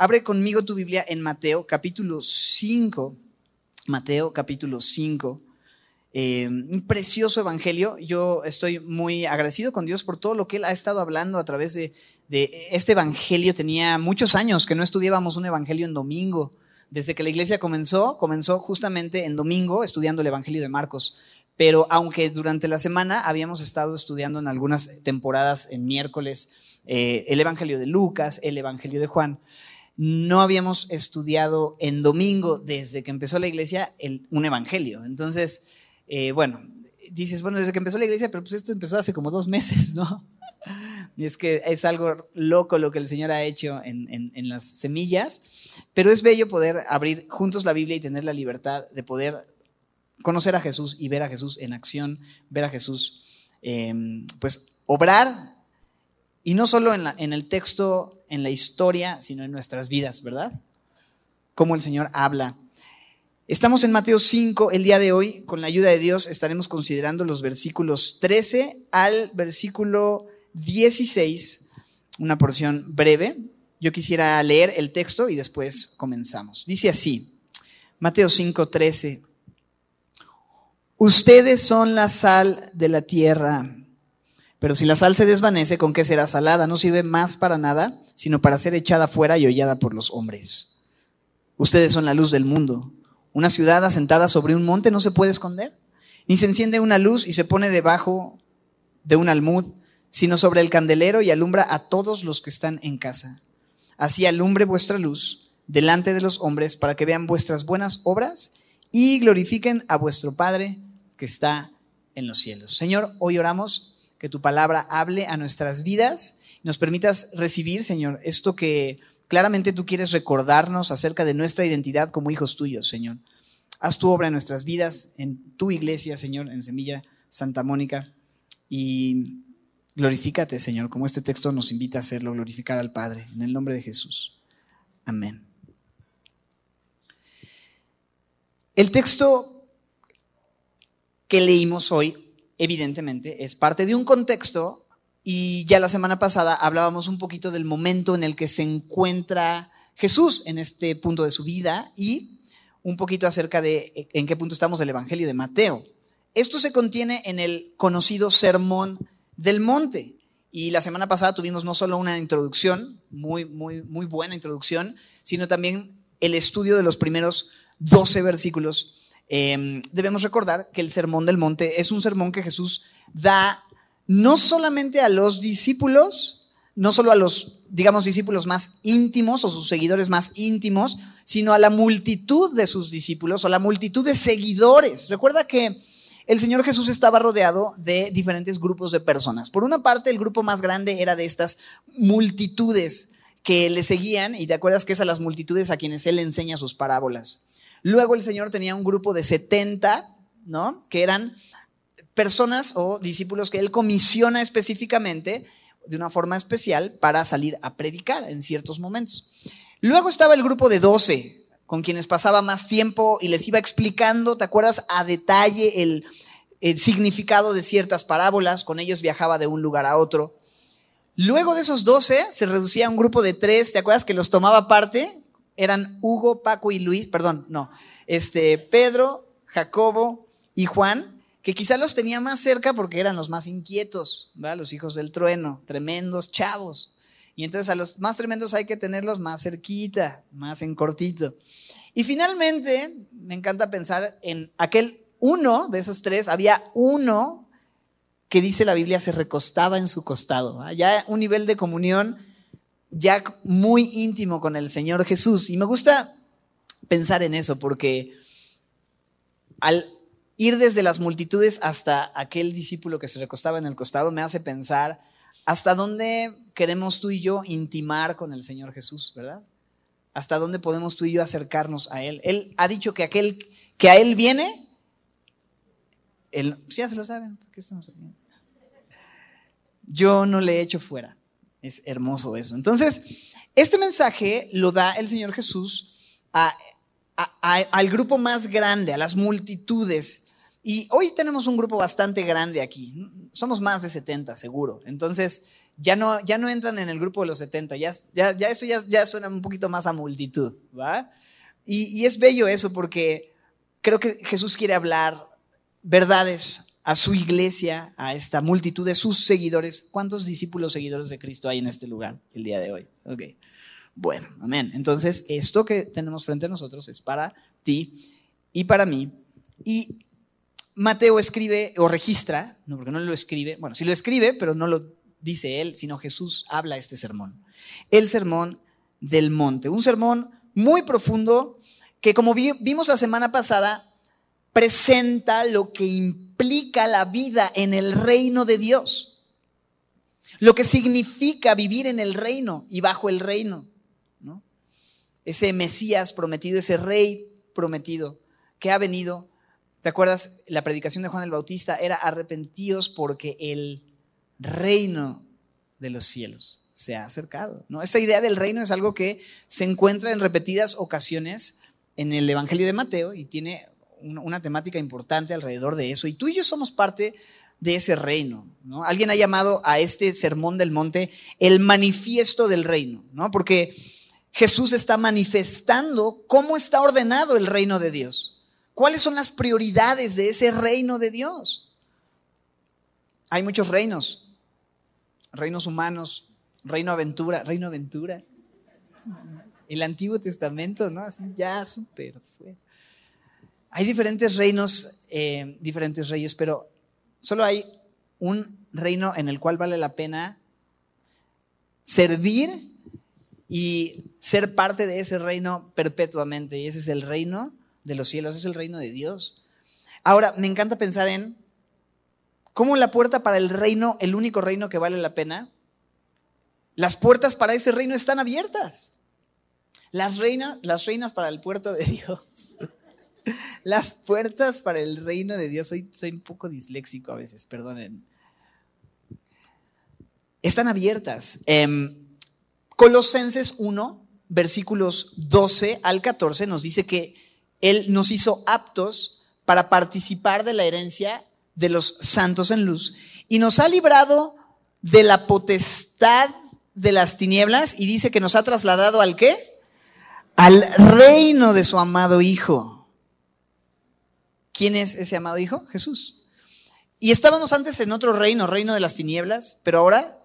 Abre conmigo tu Biblia en Mateo capítulo 5. Mateo capítulo 5. Eh, un precioso evangelio. Yo estoy muy agradecido con Dios por todo lo que Él ha estado hablando a través de, este evangelio. Tenía muchos años que no estudiábamos un evangelio en domingo. Desde que la iglesia comenzó, comenzó justamente en domingo estudiando el evangelio de Marcos. Pero aunque durante la semana habíamos estado estudiando en algunas temporadas en miércoles eh, el evangelio de Lucas, el evangelio de Juan, no habíamos estudiado en domingo, desde que empezó la iglesia, un evangelio. Entonces, eh, bueno, dices, bueno, desde que empezó la iglesia, pero pues esto empezó hace como dos meses, ¿no? Y es que es algo loco lo que el Señor ha hecho en, en, las semillas, pero es bello poder abrir juntos la Biblia y tener la libertad de poder conocer a Jesús y ver a Jesús en acción, ver a Jesús, em, pues, obrar, y no solo en, en el texto en la historia, sino en nuestras vidas, ¿verdad? Cómo el Señor habla. Estamos en Mateo 5 el día de hoy. Con la ayuda de Dios estaremos considerando los versículos 13 al versículo 16, una porción breve. Yo quisiera leer el texto y después comenzamos. Dice así, Mateo 5, 13. Ustedes son la sal de la tierra. Pero si la sal se desvanece, ¿con qué será salada? No sirve más para nada, sino para ser echada fuera y hollada por los hombres. Ustedes son la luz del mundo. Una ciudad asentada sobre un monte no se puede esconder. Ni se enciende una luz y se pone debajo de un almud, sino sobre el candelero y alumbra a todos los que están en casa. Así alumbre vuestra luz delante de los hombres para que vean vuestras buenas obras y glorifiquen a vuestro Padre que está en los cielos. Señor, hoy oramos que tu palabra hable a nuestras vidas, nos permitas recibir, Señor, esto que claramente tú quieres recordarnos acerca de nuestra identidad como hijos tuyos, Señor. Haz tu obra en nuestras vidas, en tu iglesia, Señor, en Semilla Santa Mónica, y glorifícate, Señor, como este texto nos invita a hacerlo, glorificar al Padre, en el nombre de Jesús. Amén. El texto que leímos hoy evidentemente, es parte de un contexto y ya la semana pasada hablábamos un poquito del momento en el que se encuentra Jesús en este punto de su vida y un poquito acerca de en qué punto estamos del Evangelio de Mateo. Esto se contiene en el conocido Sermón del Monte. Y la semana pasada tuvimos no solo una introducción, muy, muy, muy buena introducción, sino también el estudio de los primeros 12 versículos Em, debemos recordar que el Sermón del Monte es un sermón que Jesús da no solamente a los discípulos, no solo a los, digamos, discípulos más íntimos o sus seguidores más íntimos, sino a la multitud de sus discípulos o la multitud de seguidores. Recuerda que el Señor Jesús estaba rodeado de diferentes grupos de personas. Por una parte, el grupo más grande era de estas multitudes que le seguían, y te acuerdas que es a las multitudes a quienes Él enseña sus parábolas. Luego el Señor tenía un grupo de 70, ¿no? Que eran personas o discípulos que Él comisiona específicamente de una forma especial para salir a predicar en ciertos momentos. Luego estaba el grupo de 12, con quienes pasaba más tiempo y les iba explicando, ¿te acuerdas? A detalle el, significado de ciertas parábolas, con ellos viajaba de un lugar a otro. Luego de esos 12 se reducía a un grupo de tres, ¿te acuerdas que los tomaba parte? eran Hugo, Paco y Luis, perdón, no, este, Pedro, Jacobo y Juan, que quizá los tenía más cerca porque eran los más inquietos, los hijos del trueno, tremendos chavos. Y entonces a los más tremendos hay que tenerlos más cerquita, más en cortito. Y finalmente, me encanta pensar en aquel uno de esos tres, había uno que dice la Biblia se recostaba en su costado, ya un nivel de comunión ya muy íntimo con el Señor Jesús. Y me gusta pensar en eso porque al ir desde las multitudes hasta aquel discípulo que se recostaba en el costado me hace pensar hasta dónde queremos tú y yo intimar con el Señor Jesús, ¿verdad? Hasta dónde podemos tú y yo acercarnos a Él. Él ha dicho que aquel que a Él viene, él, ya se lo saben, ¿por qué estamos aquí? Yo no le he hecho fuera. Es hermoso eso. Entonces, este mensaje lo da el Señor Jesús al grupo más grande, a las multitudes. Y hoy tenemos un grupo bastante grande aquí. Somos más de 70, seguro. Entonces, ya no, ya no entran en el grupo de los 70, ya, ya, ya ya, ya suena un poquito más a multitud, ¿va? Y, y es bello eso porque creo que Jesús quiere hablar verdades a su iglesia, a esta multitud de sus seguidores. ¿Cuántos discípulos seguidores de Cristo hay en este lugar el día de hoy? Ok. Bueno, amén. Entonces, esto que tenemos frente a nosotros es para ti y para mí. Y Mateo escribe o registra, no porque no lo escribe, bueno, sí lo escribe, pero no lo dice él, sino Jesús habla este sermón. El sermón del monte. Un sermón muy profundo que como vimos la semana pasada, presenta lo que implica la vida en el reino de Dios. Lo que significa vivir en el reino y bajo el reino. Ese Mesías prometido, ese rey prometido que ha venido. ¿Te acuerdas? La predicación de Juan el Bautista era arrepentidos porque el reino de los cielos se ha acercado. ¿no? Esta idea del reino es algo que se encuentra en repetidas ocasiones en el Evangelio de Mateo y tiene una temática importante alrededor de eso. Y tú y yo somos parte de ese reino. ¿no? Alguien ha llamado a este sermón del monte el manifiesto del reino, ¿no? porque Jesús está manifestando cómo está ordenado el reino de Dios. ¿Cuáles son las prioridades de ese reino de Dios? Hay muchos reinos, reinos humanos, reino aventura, reino aventura. El Antiguo Testamento, ¿no? Así ya súper fue. Hay diferentes reinos, eh, diferentes reyes, pero solo hay un reino en el cual vale la pena servir y ser parte de ese reino perpetuamente. Y ese es el reino de los cielos, es el reino de Dios. Ahora, me encanta pensar en cómo la puerta para el reino, el único reino que vale la pena, las puertas para ese reino están abiertas. Las reinas, las reinas para el puerto de Dios. Las puertas para el reino de Dios. Soy, soy un poco disléxico a veces, perdonen. Están abiertas. Em, Colosenses 1, versículos 12 al 14, nos dice que Él nos hizo aptos para participar de la herencia de los santos en luz y nos ha librado de la potestad de las tinieblas y dice que nos ha trasladado al qué? Al reino de su amado Hijo. ¿Quién es ese amado Hijo? Jesús. Y estábamos antes en otro reino, reino de las tinieblas, pero ahora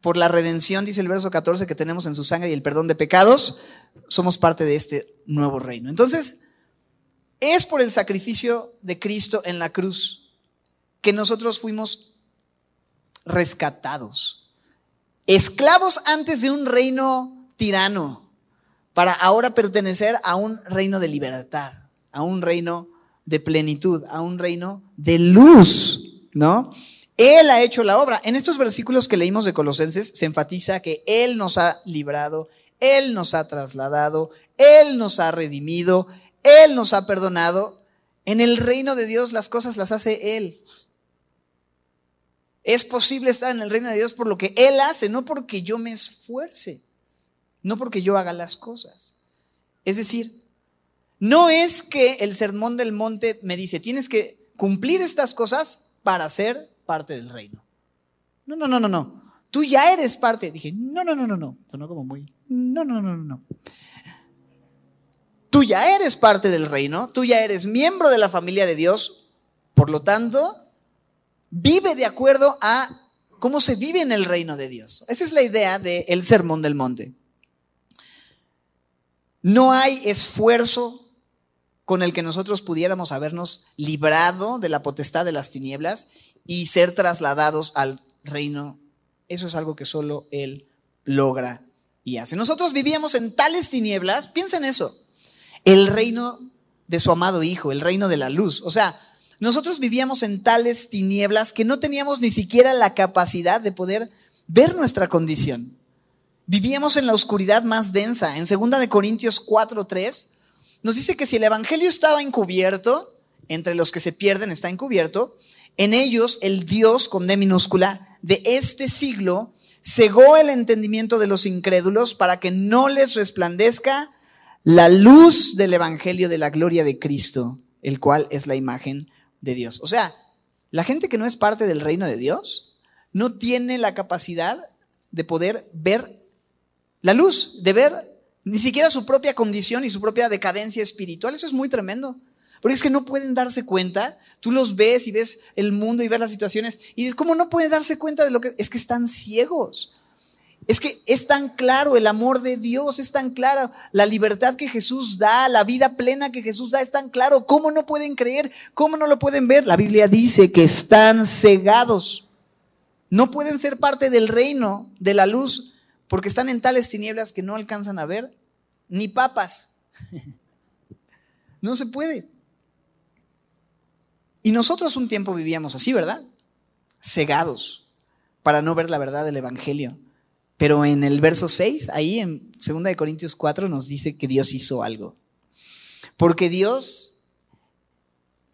por la redención, dice el verso 14, que tenemos en su sangre y el perdón de pecados, somos parte de este nuevo reino. Entonces, es por el sacrificio de Cristo en la cruz que nosotros fuimos rescatados. Esclavos antes de un reino tirano, para ahora pertenecer a un reino de libertad, a un reino de plenitud, a un reino de luz, ¿no? Él ha hecho la obra. En estos versículos que leímos de Colosenses se enfatiza que Él nos ha librado, Él nos ha trasladado, Él nos ha redimido, Él nos ha perdonado. En el reino de Dios las cosas las hace Él. Es posible estar en el reino de Dios por lo que Él hace, no porque yo me esfuerce, no porque yo haga las cosas. Es decir, no es que el sermón del monte me dice, tienes que cumplir estas cosas para ser parte del reino. No, no, no, no, no. Tú ya eres parte. Dije, no, no, no, no, no. Sonó como muy, no, no, no, no, no. Tú ya eres parte del reino, tú ya eres miembro de la familia de Dios, por lo tanto, vive de acuerdo a cómo se vive en el reino de Dios. Esa es la idea del sermón del monte. No hay esfuerzo con el que nosotros pudiéramos habernos librado de la potestad de las tinieblas y ser trasladados al reino. Eso es algo que solo Él logra y hace. Nosotros vivíamos en tales tinieblas, piensen eso, el reino de su amado Hijo, el reino de la luz. O sea, nosotros vivíamos en tales tinieblas que no teníamos ni siquiera la capacidad de poder ver nuestra condición. Vivíamos en la oscuridad más densa. En 2 de Corintios 4:3 nos dice que si el evangelio estaba encubierto, entre los que se pierden está encubierto, en ellos el Dios con D minúscula de este siglo cegó el entendimiento de los incrédulos para que no les resplandezca la luz del Evangelio de la gloria de Cristo, el cual es la imagen de Dios. O sea, la gente que no es parte del reino de Dios no tiene la capacidad de poder ver la luz, de ver ni siquiera su propia condición y su propia decadencia espiritual. Eso es muy tremendo. Porque es que no pueden darse cuenta. Tú los ves y ves el mundo y ves las situaciones y dices, ¿cómo no pueden darse cuenta de lo que es que están ciegos? Es que es tan claro el amor de Dios, es tan claro la libertad que Jesús da, la vida plena que Jesús da, es tan claro. ¿Cómo no pueden creer? ¿Cómo no lo pueden ver? La Biblia dice que están cegados. No pueden ser parte del reino de la luz porque están en tales tinieblas que no alcanzan a ver ni papas. No se puede. Y nosotros un tiempo vivíamos así, ¿verdad? Cegados para no ver la verdad del Evangelio. Pero en el verso 6, ahí en 2 Corintios 4 nos dice que Dios hizo algo. Porque Dios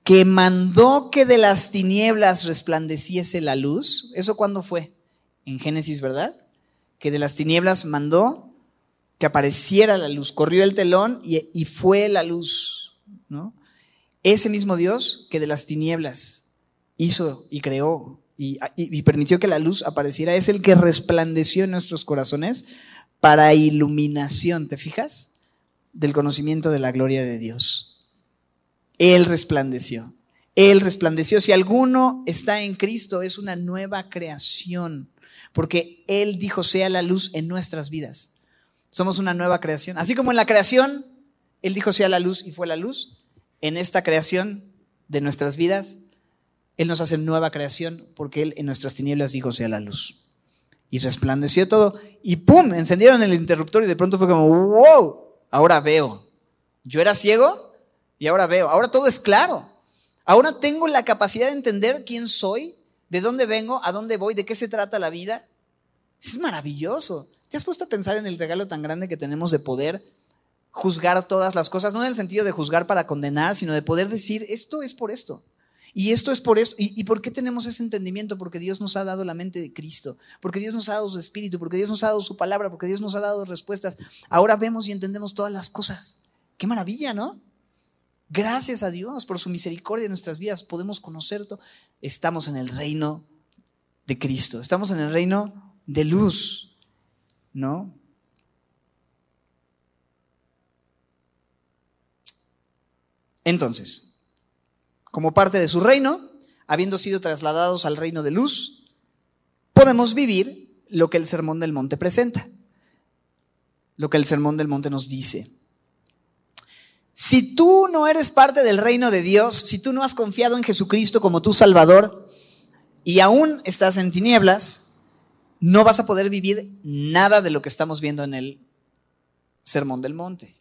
que mandó que de las tinieblas resplandeciese la luz, ¿eso cuándo fue? En Génesis, ¿verdad? Que de las tinieblas mandó que apareciera la luz, corrió el telón y, y fue la luz, ¿no? Ese mismo Dios que de las tinieblas hizo y creó y, permitió que la luz apareciera, es el que resplandeció en nuestros corazones para iluminación, ¿te fijas? Del conocimiento de la gloria de Dios. Él resplandeció. Él resplandeció. Si alguno está en Cristo, es una nueva creación, porque Él dijo, sea la luz en nuestras vidas. Somos una nueva creación. Así como en la creación, Él dijo, sea la luz y fue la luz, en esta creación de nuestras vidas, él nos hace nueva creación porque Él en nuestras tinieblas dijo sea la luz. Y resplandeció todo y ¡pum! Encendieron el interruptor y de pronto fue como ¡wow! Ahora veo. Yo era ciego y ahora veo. Ahora todo es claro. Ahora tengo la capacidad de entender quién soy, de dónde vengo, a dónde voy, de qué se trata la vida. Es maravilloso. ¿Te has puesto a pensar en el regalo tan grande que tenemos de poder juzgar todas las cosas? No en el sentido de juzgar para condenar, sino de poder decir, esto es por esto. Y esto es por esto. ¿Y, por qué tenemos ese entendimiento? Porque Dios nos ha dado la mente de Cristo, porque Dios nos ha dado su espíritu, porque Dios nos ha dado su palabra, porque Dios nos ha dado respuestas. Ahora vemos y entendemos todas las cosas. Qué maravilla, ¿no? Gracias a Dios por su misericordia en nuestras vidas. Podemos conocer todo. Estamos en el reino de Cristo. Estamos en el reino de luz, ¿no? Entonces, como parte de su reino, habiendo sido trasladados al reino de luz, podemos vivir lo que el Sermón del Monte presenta, lo que el Sermón del Monte nos dice. Si tú no eres parte del reino de Dios, si tú no has confiado en Jesucristo como tu Salvador y aún estás en tinieblas, no vas a poder vivir nada de lo que estamos viendo en el Sermón del Monte.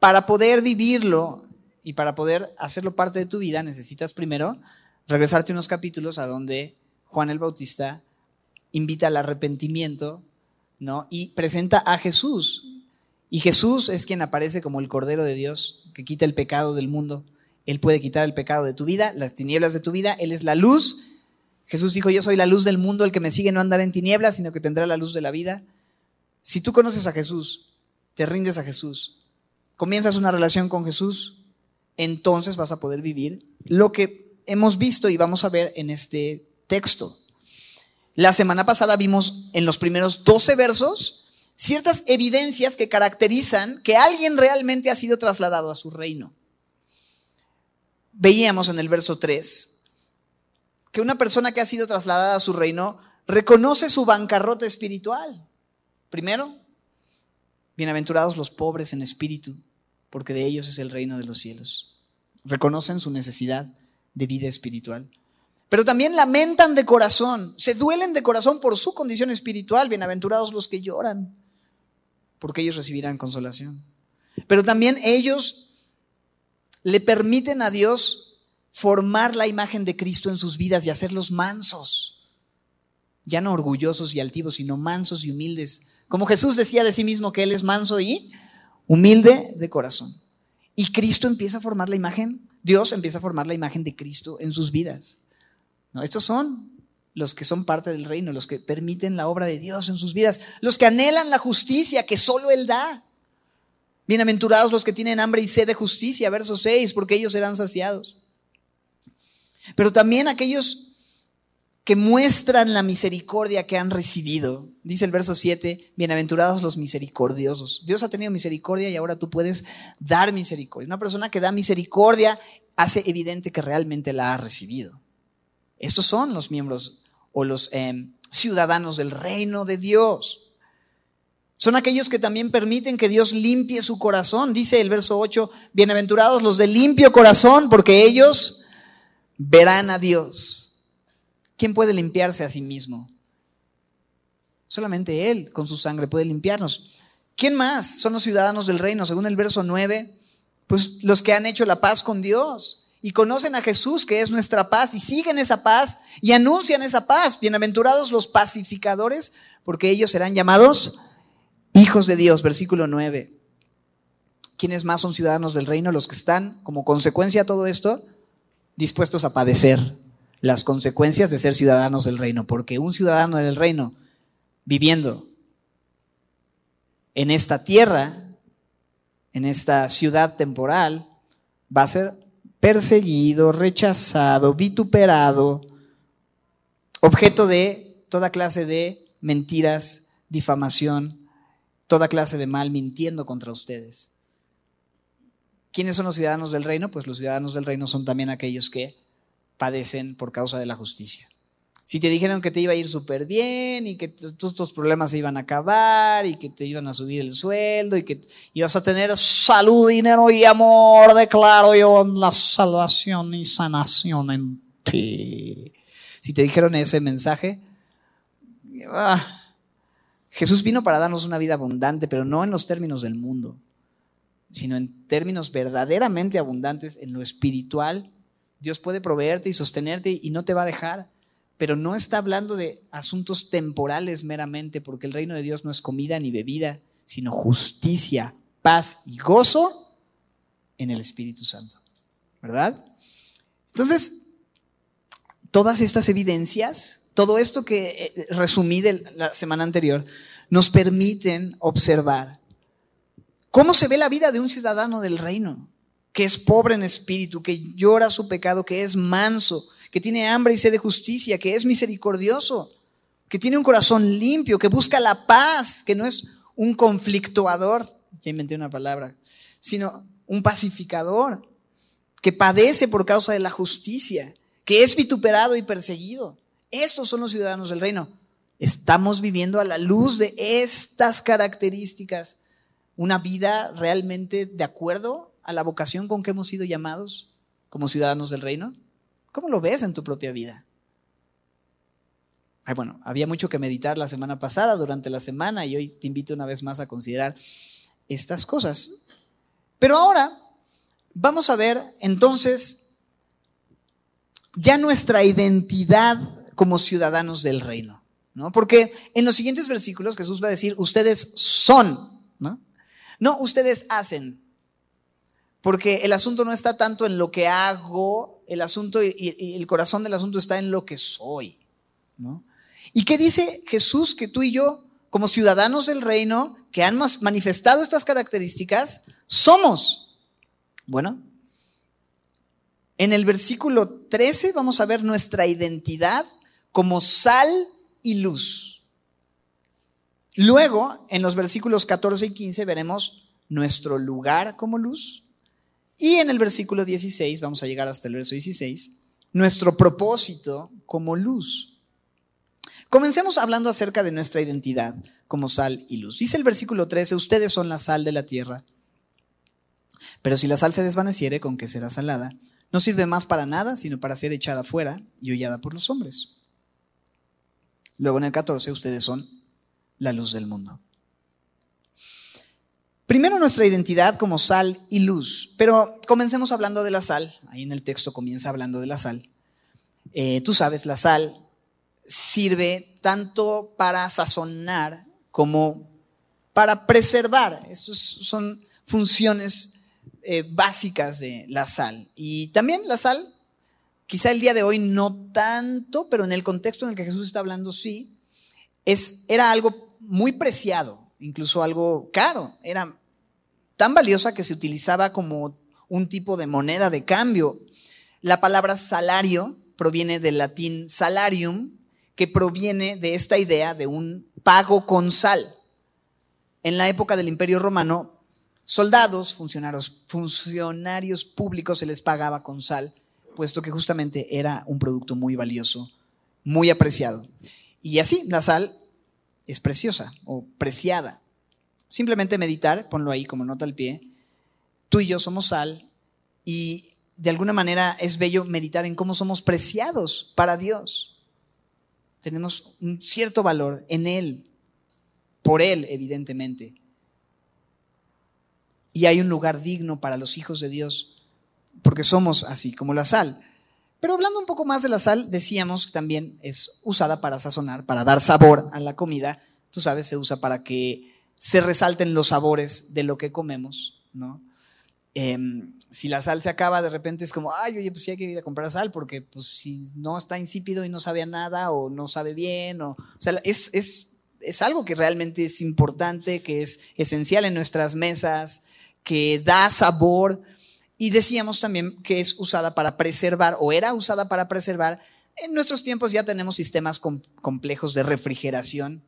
Para poder vivirlo, y para poder hacerlo parte de tu vida necesitas primero regresarte unos capítulos a donde Juan el Bautista invita al arrepentimiento, ¿no? Y presenta a Jesús. Y Jesús es quien aparece como el Cordero de Dios que quita el pecado del mundo. Él puede quitar el pecado de tu vida, las tinieblas de tu vida. Él es la luz. Jesús dijo, yo soy la luz del mundo, el que me sigue no andará en tinieblas, sino que tendrá la luz de la vida. Si tú conoces a Jesús, te rindes a Jesús, comienzas una relación con Jesús, entonces vas a poder vivir lo que hemos visto y vamos a ver en este texto. La semana pasada vimos en los primeros 12 versos ciertas evidencias que caracterizan que alguien realmente ha sido trasladado a su reino. Veíamos en el verso 3 que una persona que ha sido trasladada a su reino reconoce su bancarrota espiritual. Primero, bienaventurados los pobres en espíritu, porque de ellos es el reino de los cielos. Reconocen su necesidad de vida espiritual. Pero también lamentan de corazón, se duelen de corazón por su condición espiritual. Bienaventurados los que lloran, porque ellos recibirán consolación. Pero también ellos le permiten a Dios formar la imagen de Cristo en sus vidas y hacerlos mansos. Ya no orgullosos y altivos, sino mansos y humildes. Como Jesús decía de sí mismo que Él es manso y humilde de corazón. Y Cristo empieza a formar la imagen, Dios empieza a formar la imagen de Cristo en sus vidas. ¿No? Estos son los que son parte del reino, los que permiten la obra de Dios en sus vidas, los que anhelan la justicia que solo Él da. Bienaventurados los que tienen hambre y sed de justicia, verso 6, porque ellos serán saciados. Pero también aquellos que muestran la misericordia que han recibido. Dice el verso 7, bienaventurados los misericordiosos. Dios ha tenido misericordia y ahora tú puedes dar misericordia. Una persona que da misericordia hace evidente que realmente la ha recibido. Estos son los miembros o los em, ciudadanos del reino de Dios. Son aquellos que también permiten que Dios limpie su corazón. Dice el verso 8, bienaventurados los de limpio corazón, porque ellos verán a Dios. ¿Quién puede limpiarse a sí mismo? Solamente Él con su sangre puede limpiarnos. ¿Quién más son los ciudadanos del reino? Según el verso 9, pues los que han hecho la paz con Dios y conocen a Jesús, que es nuestra paz, y siguen esa paz y anuncian esa paz. Bienaventurados los pacificadores, porque ellos serán llamados hijos de Dios. Versículo 9. ¿Quiénes más son ciudadanos del reino? Los que están, como consecuencia de todo esto, dispuestos a padecer las consecuencias de ser ciudadanos del reino, porque un ciudadano del reino viviendo en esta tierra, en esta ciudad temporal, va a ser perseguido, rechazado, vituperado, objeto de toda clase de mentiras, difamación, toda clase de mal mintiendo contra ustedes. ¿Quiénes son los ciudadanos del reino? Pues los ciudadanos del reino son también aquellos que padecen por causa de la justicia. Si te dijeron que te iba a ir súper bien y que todos tus problemas se iban a acabar y que te iban a subir el sueldo y que ibas a tener salud, dinero y amor, declaro yo la salvación y sanación en ti. Si te dijeron ese mensaje, ah, Jesús vino para darnos una vida abundante, pero no en los términos del mundo, sino en términos verdaderamente abundantes en lo espiritual Dios puede proveerte y sostenerte y no te va a dejar. Pero no está hablando de asuntos temporales meramente, porque el reino de Dios no es comida ni bebida, sino justicia, paz y gozo en el Espíritu Santo. ¿Verdad? Entonces, todas estas evidencias, todo esto que eh, resumí de la semana anterior, nos permiten observar cómo se ve la vida de un ciudadano del reino que es pobre en espíritu, que llora su pecado, que es manso, que tiene hambre y sed de justicia, que es misericordioso, que tiene un corazón limpio, que busca la paz, que no es un conflictuador, ya inventé una palabra, sino un pacificador, que padece por causa de la justicia, que es vituperado y perseguido. Estos son los ciudadanos del reino. Estamos viviendo a la luz de estas características una vida realmente de acuerdo a la vocación con que hemos sido llamados como ciudadanos del reino? ¿Cómo lo ves en tu propia vida? Bueno, había mucho que meditar la semana pasada, durante la semana, y hoy te invito una vez más a considerar estas cosas. Pero ahora vamos a ver entonces ya nuestra identidad como ciudadanos del reino, ¿no? Porque en los siguientes versículos Jesús va a decir, ustedes son, ¿no? No, ustedes hacen, porque el asunto no está tanto en lo que hago, el asunto y, el corazón del asunto está en lo que soy. ¿no? ¿Y qué dice Jesús que tú y yo, como ciudadanos del reino, que han manifestado estas características, somos? Bueno, en el versículo 13 vamos a ver nuestra identidad como sal y luz. Luego, en los versículos 14 y 15 veremos nuestro lugar como luz y en el versículo 16, vamos a llegar hasta el verso 16, nuestro propósito como luz. Comencemos hablando acerca de nuestra identidad como sal y luz. Dice el versículo 13, ustedes son la sal de la tierra. Pero si la sal se desvaneciere, ¿con qué será salada? No sirve más para nada, sino para ser echada fuera y hollada por los hombres. Luego en el 14, ustedes son la luz del mundo. Primero nuestra identidad como sal y luz, pero comencemos hablando de la sal. Ahí en el texto comienza hablando de la sal. Eh, tú sabes, la sal sirve tanto para sazonar como para preservar. Estas son funciones eh, básicas de la sal. Y también la sal, quizá el día de hoy no tanto, pero en el contexto en el que Jesús está hablando sí, es, era algo muy preciado, incluso algo caro. Era tan valiosa que se utilizaba como un tipo de moneda de cambio. La palabra salario proviene del latín salarium, que proviene de esta idea de un pago con sal. En la época del Imperio Romano, soldados, funcionarios, funcionarios públicos se les pagaba con sal, puesto que justamente era un producto muy valioso, muy apreciado. Y así, la sal es preciosa o preciada. Simplemente meditar, ponlo ahí como nota al pie. Tú y yo somos sal y de alguna manera es bello meditar en cómo somos preciados para Dios. Tenemos un cierto valor en Él, por Él, evidentemente. Y hay un lugar digno para los hijos de Dios, porque somos así como la sal. Pero hablando un poco más de la sal, decíamos que también es usada para sazonar, para dar sabor a la comida. Tú sabes, se usa para que se resalten los sabores de lo que comemos, ¿no? Em, si la sal se acaba, de repente es como, ay, oye, pues sí hay que ir a comprar sal, porque pues si no está insípido y no sabe a nada, o no sabe bien, o, o sea, es, es, es algo que realmente es importante, que es esencial en nuestras mesas, que da sabor. Y decíamos también que es usada para preservar, o era usada para preservar. En nuestros tiempos ya tenemos sistemas complejos de refrigeración.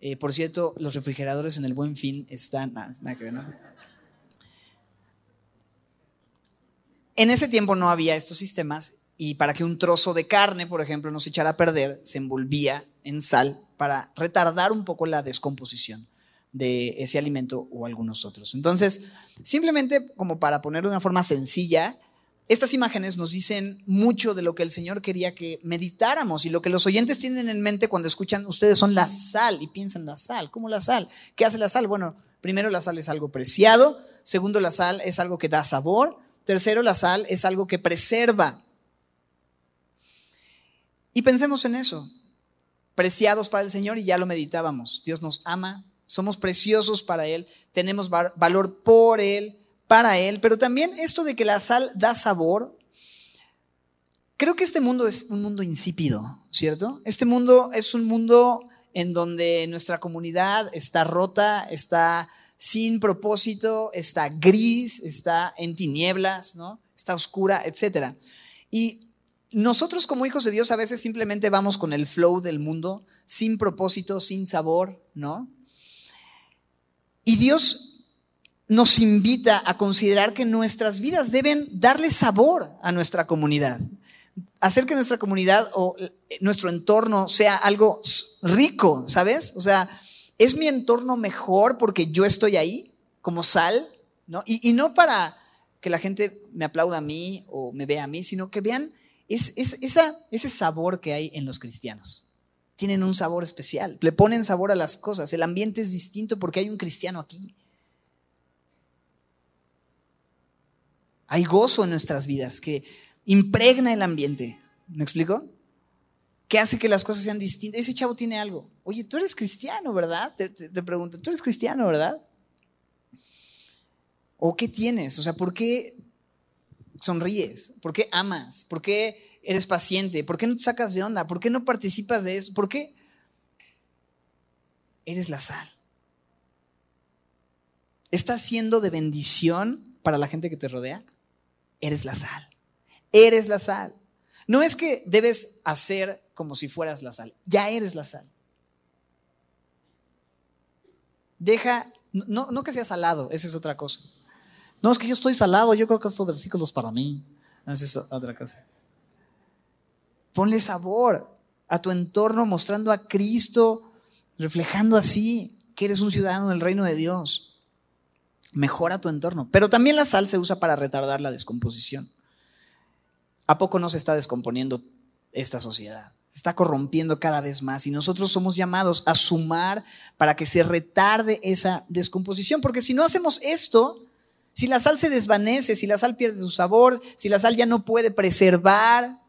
Eh, por cierto, los refrigeradores en el buen fin están. nada que ver, ¿no? En ese tiempo no había estos sistemas y para que un trozo de carne, por ejemplo, no se echara a perder, se envolvía en sal para retardar un poco la descomposición de ese alimento o algunos otros. Entonces, simplemente como para ponerlo de una forma sencilla, estas imágenes nos dicen mucho de lo que el Señor quería que meditáramos y lo que los oyentes tienen en mente cuando escuchan, ustedes son la sal y piensan la sal. ¿Cómo la sal? ¿Qué hace la sal? Bueno, primero la sal es algo preciado, segundo la sal es algo que da sabor, Tercero, la sal es algo que preserva. Y pensemos en eso, preciados para el Señor y ya lo meditábamos. Dios nos ama, somos preciosos para Él, tenemos valor por Él, para Él, pero también esto de que la sal da sabor. Creo que este mundo es un mundo insípido, ¿cierto? Este mundo es un mundo en donde nuestra comunidad está rota, está sin propósito, está gris, está en tinieblas, ¿no? Está oscura, etc. Y nosotros como hijos de Dios a veces simplemente vamos con el flow del mundo, sin propósito, sin sabor, ¿no? Y Dios nos invita a considerar que nuestras vidas deben darle sabor a nuestra comunidad, hacer que nuestra comunidad o nuestro entorno sea algo rico, ¿sabes? O sea, ¿Es mi entorno mejor porque yo estoy ahí como sal? ¿no? Y, no para que la gente me aplauda a mí o me vea a mí, sino que vean es, ese sabor que hay en los cristianos. Tienen un sabor especial, le ponen sabor a las cosas. El ambiente es distinto porque hay un cristiano aquí. Hay gozo en nuestras vidas que impregna el ambiente. ¿Me explico? ¿Qué hace que las cosas sean distintas. Ese chavo tiene algo. Oye, tú eres cristiano, ¿verdad? Te, te, preguntan, ¿tú eres cristiano, verdad? ¿O qué tienes? O sea, ¿por qué sonríes? ¿Por qué amas? ¿Por qué eres paciente? ¿Por qué no te sacas de onda? ¿Por qué no participas de esto? ¿Por qué? Eres la sal. ¿Estás siendo de bendición para la gente que te rodea? Eres la sal. Eres la sal. No es que debes hacer como si fueras la sal, ya eres la sal. Deja, no, no que sea salado, esa es otra cosa. No, es que yo estoy salado, yo creo que estos versículos para mí. esa es otra cosa. Ponle sabor a tu entorno mostrando a Cristo, reflejando así que eres un ciudadano del reino de Dios. Mejora tu entorno. Pero también la sal se usa para retardar la descomposición. ¿A poco no se está descomponiendo esta sociedad? Se está corrompiendo cada vez más y nosotros somos llamados a sumar para que se retarde esa descomposición, porque si no hacemos esto, si la sal se desvanece, si la sal pierde su sabor, si la sal ya no puede preservar,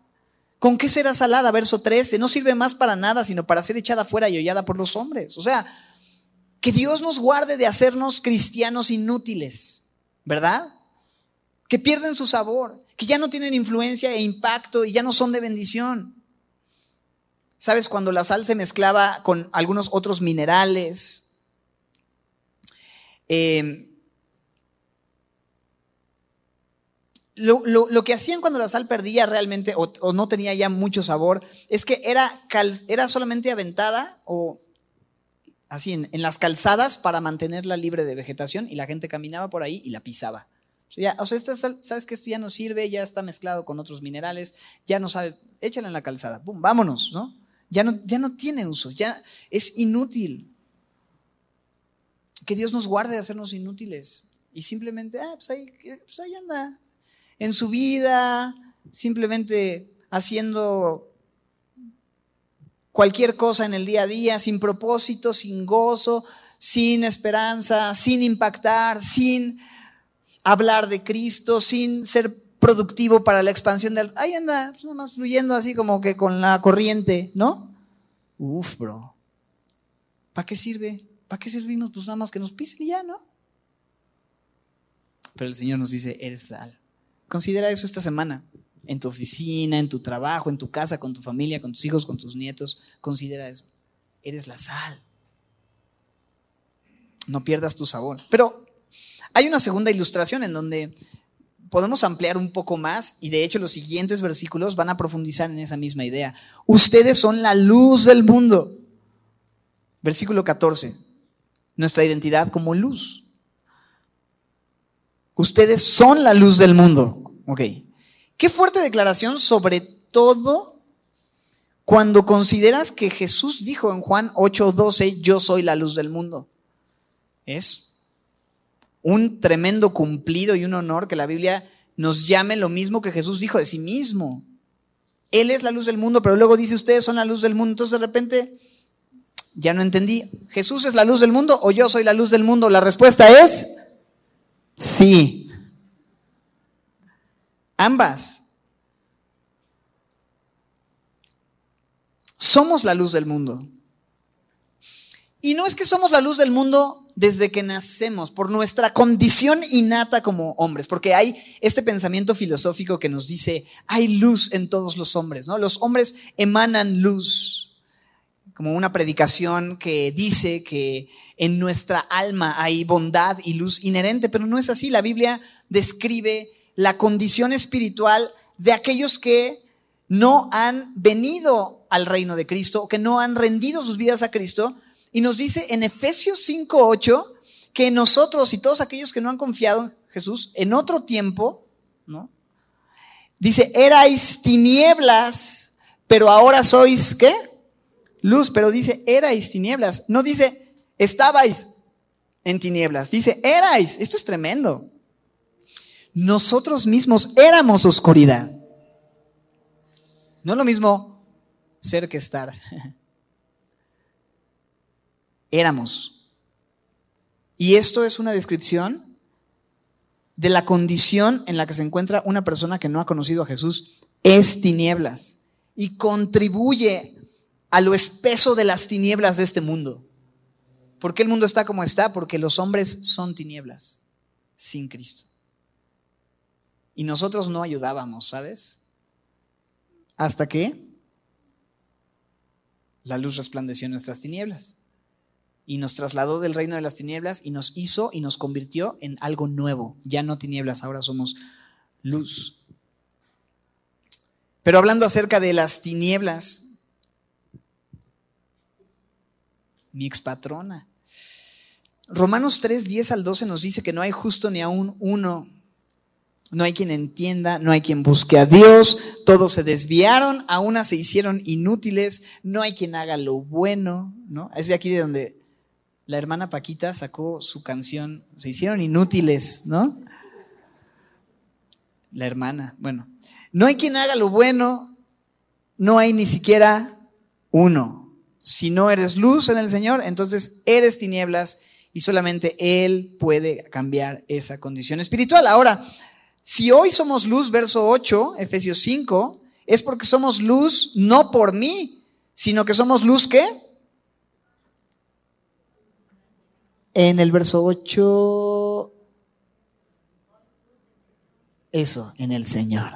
¿con qué será salada? Verso 13, no sirve más para nada, sino para ser echada fuera y hollada por los hombres. O sea, que Dios nos guarde de hacernos cristianos inútiles, ¿verdad? Que pierden su sabor que ya no tienen influencia e impacto y ya no son de bendición. ¿Sabes? Cuando la sal se mezclaba con algunos otros minerales, em, lo, que hacían cuando la sal perdía realmente o, no tenía ya mucho sabor es que era, solamente aventada o así en, las calzadas para mantenerla libre de vegetación y la gente caminaba por ahí y la pisaba. O sea, o sea esta sal, sabes que esto ya no sirve, ya está mezclado con otros minerales, ya no sabe, échala en la calzada, ¡pum! vámonos, ¿no? Ya no, ya no tiene uso, ya es inútil. Que Dios nos guarde de hacernos inútiles y simplemente, ah, pues ahí, pues ahí anda, en su vida, simplemente haciendo cualquier cosa en el día a día, sin propósito, sin gozo, sin esperanza, sin impactar, sin hablar de Cristo, sin ser productivo para la expansión del... Ahí anda, pues nada más fluyendo así como que con la corriente, ¿no? Uf, bro. ¿Para qué sirve? ¿Para qué servimos? Pues nada más que nos pisen y ya, ¿no? Pero el Señor nos dice, eres sal. Considera eso esta semana. En tu oficina, en tu trabajo, en tu casa, con tu familia, con tus hijos, con tus nietos. Considera eso. Eres la sal. No pierdas tu sabor. Pero hay una segunda ilustración en donde podemos ampliar un poco más y de hecho los siguientes versículos van a profundizar en esa misma idea. Ustedes son la luz del mundo. Versículo 14. Nuestra identidad como luz. Ustedes son la luz del mundo. Ok. Qué fuerte declaración, sobre todo cuando consideras que Jesús dijo en Juan 8:12, yo soy la luz del mundo. Es un tremendo cumplido y un honor que la Biblia nos llame lo mismo que Jesús dijo de sí mismo. Él es la luz del mundo, pero luego dice, ustedes son la luz del mundo. Entonces de repente, ya no entendí, ¿Jesús es la luz del mundo o yo soy la luz del mundo? La respuesta es Sí. Ambas. Somos la luz del mundo. Y no es que somos la luz del mundo desde que nacemos, por nuestra condición innata como hombres, porque hay este pensamiento filosófico que nos dice, hay luz en todos los hombres, ¿no? Los hombres emanan luz, como una predicación que dice que en nuestra alma hay bondad y luz inherente, pero no es así. La Biblia describe la condición espiritual de aquellos que no han venido al reino de Cristo o que no han rendido sus vidas a Cristo. Y nos dice en Efesios 5:8 que nosotros y todos aquellos que no han confiado en Jesús en otro tiempo, ¿no? Dice, erais tinieblas, pero ahora sois ¿qué? Luz, pero dice, erais tinieblas. No dice, estabais en tinieblas. Dice, erais. Esto es tremendo. Nosotros mismos éramos oscuridad. No es lo mismo ser que estar. éramos. Y esto es una descripción de la condición en la que se encuentra una persona que no ha conocido a Jesús. Es tinieblas. Y contribuye a lo espeso de las tinieblas de este mundo. ¿Por qué el mundo está como está? Porque los hombres son tinieblas sin Cristo. Y nosotros no ayudábamos, ¿sabes? Hasta que la luz resplandeció en nuestras tinieblas y nos trasladó del reino de las tinieblas y nos hizo y nos convirtió en algo nuevo. Ya no tinieblas, ahora somos luz. Pero hablando acerca de las tinieblas, mi expatrona. Romanos 3, 10 al 12 nos dice que no hay justo ni aún uno. No hay quien entienda, no hay quien busque a Dios, todos se desviaron, a una se hicieron inútiles, no hay quien haga lo bueno, ¿no? Es de aquí de donde la hermana Paquita sacó su canción, se hicieron inútiles, ¿no? La hermana, bueno, no hay quien haga lo bueno, no hay ni siquiera uno. Si no eres luz en el Señor, entonces eres tinieblas y solamente Él puede cambiar esa condición espiritual. Ahora, si hoy somos luz, verso 8, Efesios 5, es porque somos luz no por mí, sino que somos luz ¿qué? En el verso 8, eso, en el Señor.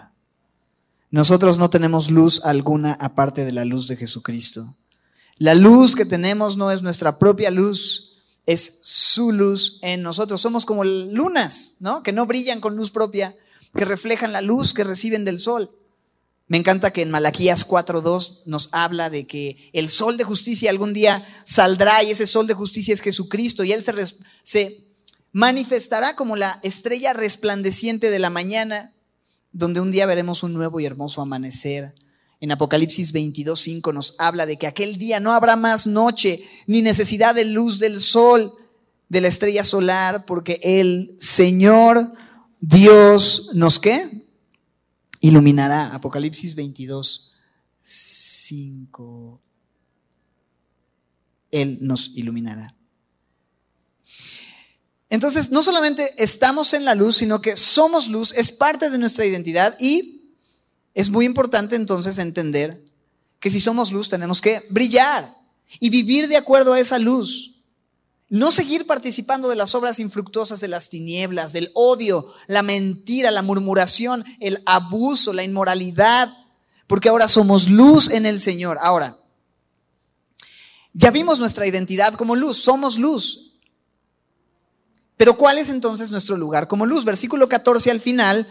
Nosotros no tenemos luz alguna aparte de la luz de Jesucristo. La luz que tenemos no es nuestra propia luz, es su luz en nosotros. Somos como lunas, ¿no? Que no brillan con luz propia, que reflejan la luz que reciben del sol. Me encanta que en Malaquías 4.2 nos habla de que el sol de justicia algún día saldrá y ese sol de justicia es Jesucristo y Él se, se manifestará como la estrella resplandeciente de la mañana, donde un día veremos un nuevo y hermoso amanecer. En Apocalipsis 22.5 nos habla de que aquel día no habrá más noche ni necesidad de luz del sol, de la estrella solar, porque el Señor Dios nos qué? iluminará. Apocalipsis 22, 5. Él nos iluminará. Entonces, no solamente estamos en la luz, sino que somos luz, es parte de nuestra identidad y es muy importante entonces entender que si somos luz tenemos que brillar y vivir de acuerdo a esa luz. No seguir participando de las obras infructuosas de las tinieblas, del odio, la mentira, la murmuración, el abuso, la inmoralidad, porque ahora somos luz en el Señor. Ahora, ya vimos nuestra identidad como luz, somos luz. Pero ¿cuál es entonces nuestro lugar como luz? Versículo 14 al final,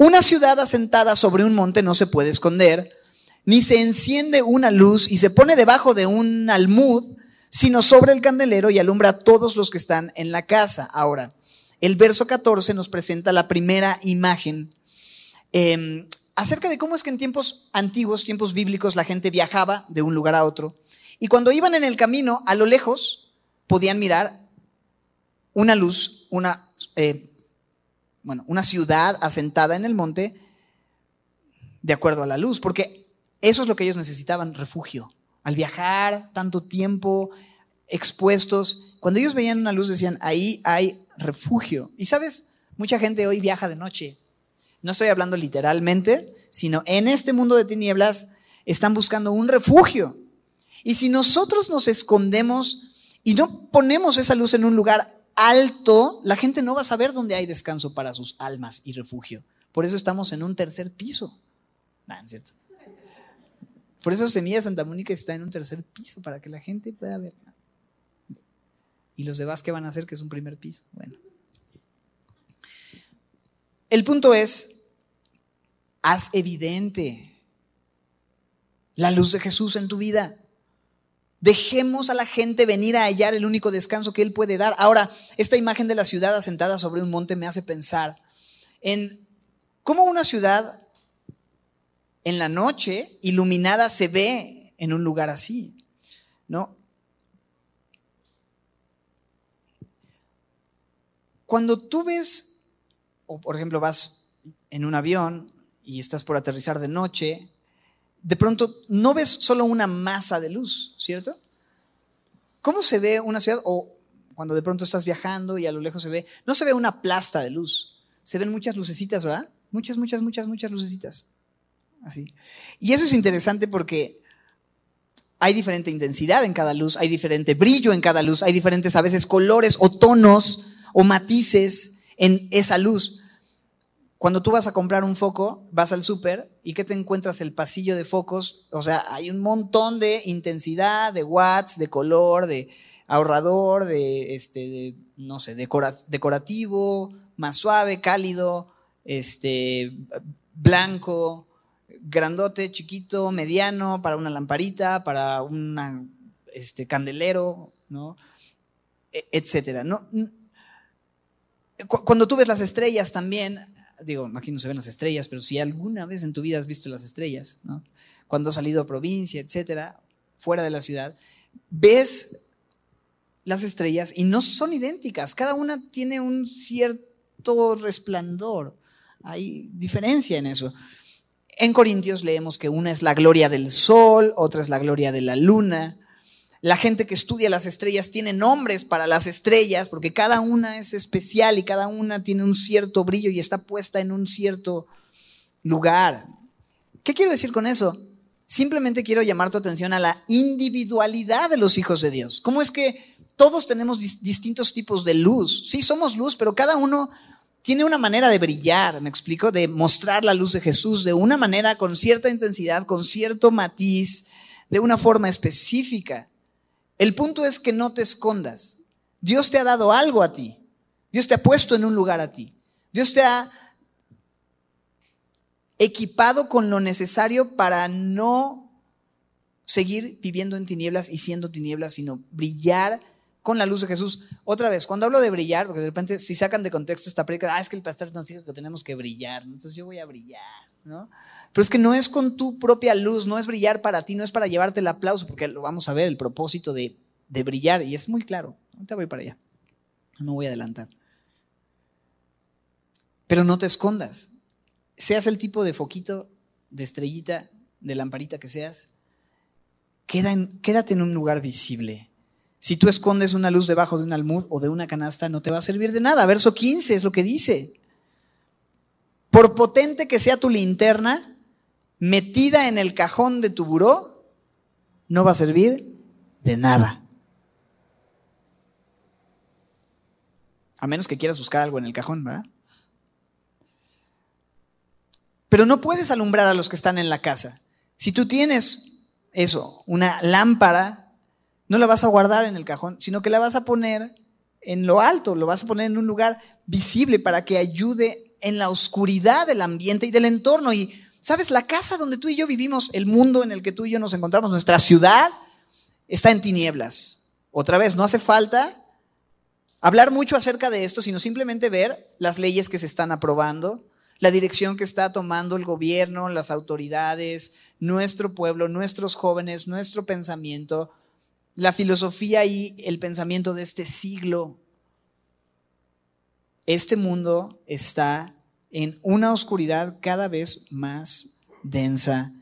una ciudad asentada sobre un monte no se puede esconder, ni se enciende una luz y se pone debajo de un almud, sino sobre el candelero y alumbra a todos los que están en la casa. Ahora, el verso 14 nos presenta la primera imagen em, acerca de cómo es que en tiempos antiguos, tiempos bíblicos, la gente viajaba de un lugar a otro. Y cuando iban en el camino, a lo lejos, podían mirar una luz, una, eh, bueno, una ciudad asentada en el monte de acuerdo a la luz, porque eso es lo que ellos necesitaban, refugio al viajar tanto tiempo expuestos, cuando ellos veían una luz decían, ahí hay refugio. Y sabes, mucha gente hoy viaja de noche. No estoy hablando literalmente, sino en este mundo de tinieblas están buscando un refugio. Y si nosotros nos escondemos y no ponemos esa luz en un lugar alto, la gente no va a saber dónde hay descanso para sus almas y refugio. Por eso estamos en un tercer piso. Cierto. Por eso Semilla Santa Mónica está en un tercer piso, para que la gente pueda ver. ¿Y los demás qué van a hacer? Que es un primer piso. Bueno. El punto es, haz evidente la luz de Jesús en tu vida. Dejemos a la gente venir a hallar el único descanso que Él puede dar. Ahora, esta imagen de la ciudad asentada sobre un monte me hace pensar en cómo una ciudad en la noche iluminada se ve en un lugar así, ¿no? Cuando tú ves, o por ejemplo vas en un avión y estás por aterrizar de noche, de pronto no ves solo una masa de luz, ¿cierto? ¿Cómo se ve una ciudad? O cuando de pronto estás viajando y a lo lejos se ve, no se ve una plasta de luz, se ven muchas lucecitas, ¿verdad? Muchas, muchas, muchas, muchas lucecitas. Así. Y eso es interesante porque hay diferente intensidad en cada luz, hay diferente brillo en cada luz, hay diferentes a veces colores o tonos o matices en esa luz. Cuando tú vas a comprar un foco, vas al súper y ¿qué te encuentras? El pasillo de focos. O sea, hay un montón de intensidad, de watts, de color, de ahorrador, de, este, no sé, decorativo, más suave, cálido, este, blanco, grandote, chiquito, mediano, para una lamparita, para un este, candelero, ¿no? E, etcétera. ¿no? Cuando tú ves las estrellas también, digo, aquí no se ven las estrellas, pero si alguna vez en tu vida has visto las estrellas, ¿no? cuando has salido a provincia, etcétera, fuera de la ciudad, ves las estrellas y no son idénticas, cada una tiene un cierto resplandor, hay diferencia en eso. En Corintios leemos que una es la gloria del sol, otra es la gloria de la luna. La gente que estudia las estrellas tiene nombres para las estrellas porque cada una es especial y cada una tiene un cierto brillo y está puesta en un cierto lugar. ¿Qué quiero decir con eso? Simplemente quiero llamar tu atención a la individualidad de los hijos de Dios. ¿Cómo es que todos tenemos distintos tipos de luz? Sí, somos luz, pero cada uno tiene una manera de brillar, me explico, de mostrar la luz de Jesús de una manera con cierta intensidad, con cierto matiz, de una forma específica. El punto es que no te escondas. Dios te ha dado algo a ti. Dios te ha puesto en un lugar a ti. Dios te ha equipado con lo necesario para no seguir viviendo en tinieblas y siendo tinieblas, sino brillar con la luz de Jesús. Otra vez, cuando hablo de brillar, porque de repente si sacan de contexto esta predica, ah, es que el pastor nos dijo que tenemos que brillar, entonces yo voy a brillar, ¿no? Pero es que no es con tu propia luz, no es brillar para ti, no es para llevarte el aplauso, porque lo vamos a ver, el propósito de, de brillar, y es muy claro. Ahorita voy para allá, no voy a adelantar. Pero no te escondas, seas el tipo de foquito, de estrellita, de lamparita que seas, quédate en un lugar visible si tú escondes una luz debajo de un almud o de una canasta, no te va a servir de nada. Verso 15 es lo que dice. Por potente que sea tu linterna, metida en el cajón de tu buró, no va a servir de nada. A menos que quieras buscar algo en el cajón, ¿verdad? Pero no puedes alumbrar a los que están en la casa. Si tú tienes eso, una lámpara no la vas a guardar en el cajón, sino que la vas a poner en lo alto, lo vas a poner en un lugar visible para que ayude en la oscuridad del ambiente y del entorno. Y, ¿sabes? La casa donde tú y yo vivimos, el mundo en el que tú y yo nos encontramos, nuestra ciudad, está en tinieblas. Otra vez, no hace falta hablar mucho acerca de esto, sino simplemente ver las leyes que se están aprobando, la dirección que está tomando el gobierno, las autoridades, nuestro pueblo, nuestros jóvenes, nuestro pensamiento, la filosofía y el pensamiento de este siglo. Este mundo está en una oscuridad cada vez más densa